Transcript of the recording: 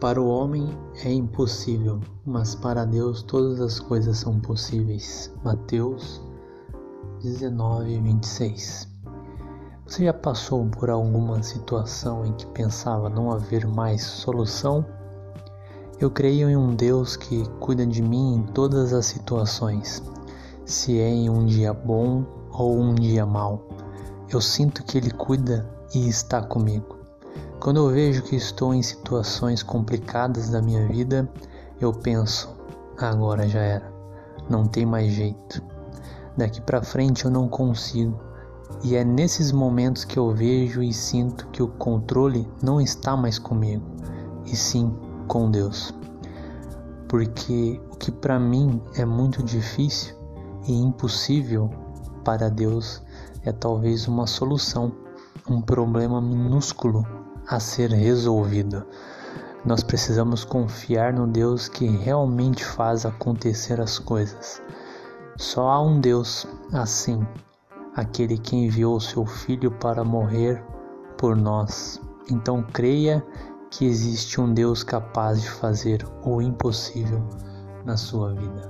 Para o homem é impossível, mas para Deus todas as coisas são possíveis. Mateus 19, 26. Você já passou por alguma situação em que pensava não haver mais solução? Eu creio em um Deus que cuida de mim em todas as situações, se é em um dia bom ou um dia mau. Eu sinto que Ele cuida e está comigo. Quando eu vejo que estou em situações complicadas da minha vida, eu penso: agora já era, não tem mais jeito. Daqui para frente eu não consigo. E é nesses momentos que eu vejo e sinto que o controle não está mais comigo, e sim com Deus. Porque o que para mim é muito difícil e impossível para Deus é talvez uma solução, um problema minúsculo a ser resolvido. Nós precisamos confiar no Deus que realmente faz acontecer as coisas. Só há um Deus assim, aquele que enviou seu Filho para morrer por nós. Então creia que existe um Deus capaz de fazer o impossível na sua vida.